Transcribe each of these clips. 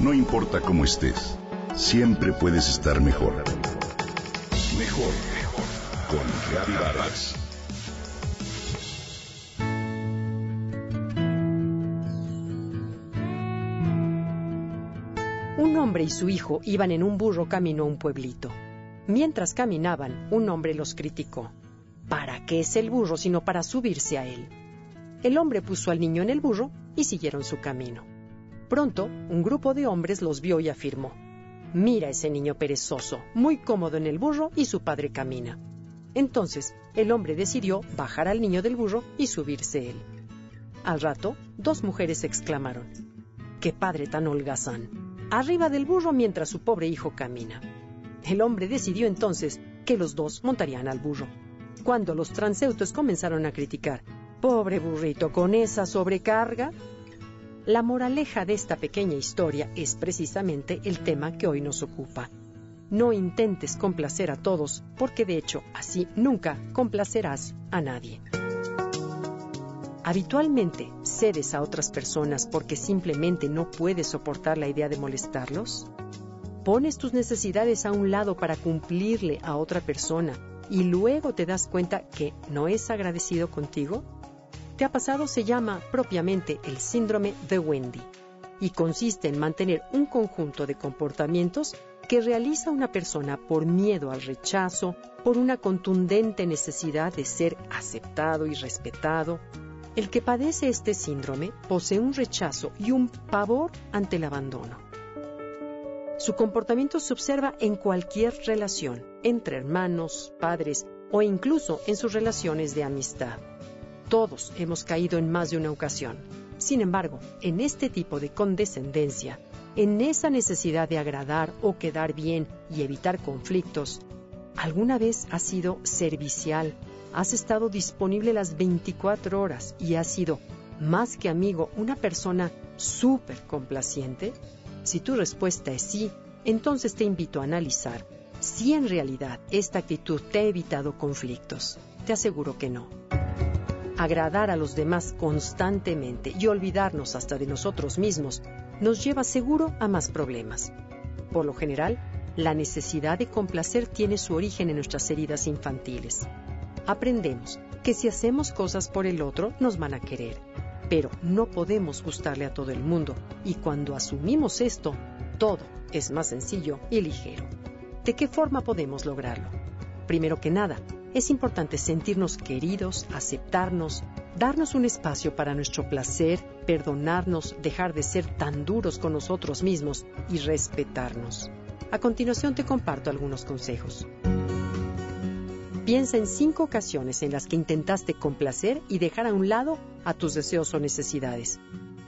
No importa cómo estés, siempre puedes estar mejor. Mejor, mejor. Con Vargas. Un hombre y su hijo iban en un burro camino a un pueblito. Mientras caminaban, un hombre los criticó. ¿Para qué es el burro sino para subirse a él? El hombre puso al niño en el burro y siguieron su camino. Pronto, un grupo de hombres los vio y afirmó, Mira ese niño perezoso, muy cómodo en el burro y su padre camina. Entonces, el hombre decidió bajar al niño del burro y subirse él. Al rato, dos mujeres exclamaron, ¡Qué padre tan holgazán! Arriba del burro mientras su pobre hijo camina. El hombre decidió entonces que los dos montarían al burro. Cuando los transeúntes comenzaron a criticar, Pobre burrito, con esa sobrecarga. La moraleja de esta pequeña historia es precisamente el tema que hoy nos ocupa. No intentes complacer a todos, porque de hecho así nunca complacerás a nadie. Habitualmente cedes a otras personas porque simplemente no puedes soportar la idea de molestarlos. Pones tus necesidades a un lado para cumplirle a otra persona y luego te das cuenta que no es agradecido contigo ha pasado se llama propiamente el síndrome de Wendy y consiste en mantener un conjunto de comportamientos que realiza una persona por miedo al rechazo, por una contundente necesidad de ser aceptado y respetado. El que padece este síndrome posee un rechazo y un pavor ante el abandono. Su comportamiento se observa en cualquier relación, entre hermanos, padres o incluso en sus relaciones de amistad. Todos hemos caído en más de una ocasión. Sin embargo, en este tipo de condescendencia, en esa necesidad de agradar o quedar bien y evitar conflictos, ¿alguna vez has sido servicial? ¿Has estado disponible las 24 horas y has sido, más que amigo, una persona súper complaciente? Si tu respuesta es sí, entonces te invito a analizar si en realidad esta actitud te ha evitado conflictos. Te aseguro que no agradar a los demás constantemente y olvidarnos hasta de nosotros mismos nos lleva seguro a más problemas. Por lo general, la necesidad de complacer tiene su origen en nuestras heridas infantiles. Aprendemos que si hacemos cosas por el otro nos van a querer, pero no podemos gustarle a todo el mundo y cuando asumimos esto, todo es más sencillo y ligero. ¿De qué forma podemos lograrlo? Primero que nada, es importante sentirnos queridos, aceptarnos, darnos un espacio para nuestro placer, perdonarnos, dejar de ser tan duros con nosotros mismos y respetarnos. A continuación te comparto algunos consejos. Piensa en cinco ocasiones en las que intentaste complacer y dejar a un lado a tus deseos o necesidades.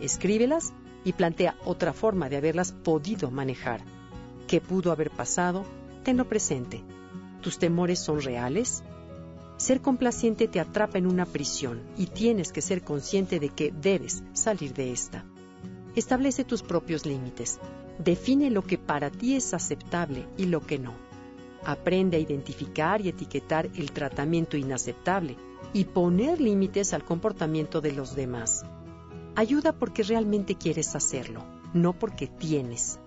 Escríbelas y plantea otra forma de haberlas podido manejar. ¿Qué pudo haber pasado? Tenlo presente. ¿Tus temores son reales? Ser complaciente te atrapa en una prisión y tienes que ser consciente de que debes salir de esta. Establece tus propios límites. Define lo que para ti es aceptable y lo que no. Aprende a identificar y etiquetar el tratamiento inaceptable y poner límites al comportamiento de los demás. Ayuda porque realmente quieres hacerlo, no porque tienes.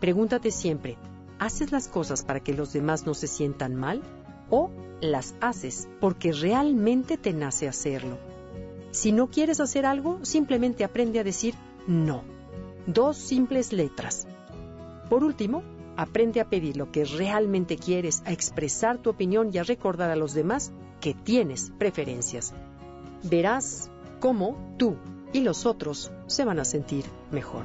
Pregúntate siempre, ¿Haces las cosas para que los demás no se sientan mal? ¿O las haces porque realmente te nace hacerlo? Si no quieres hacer algo, simplemente aprende a decir no. Dos simples letras. Por último, aprende a pedir lo que realmente quieres, a expresar tu opinión y a recordar a los demás que tienes preferencias. Verás cómo tú y los otros se van a sentir mejor.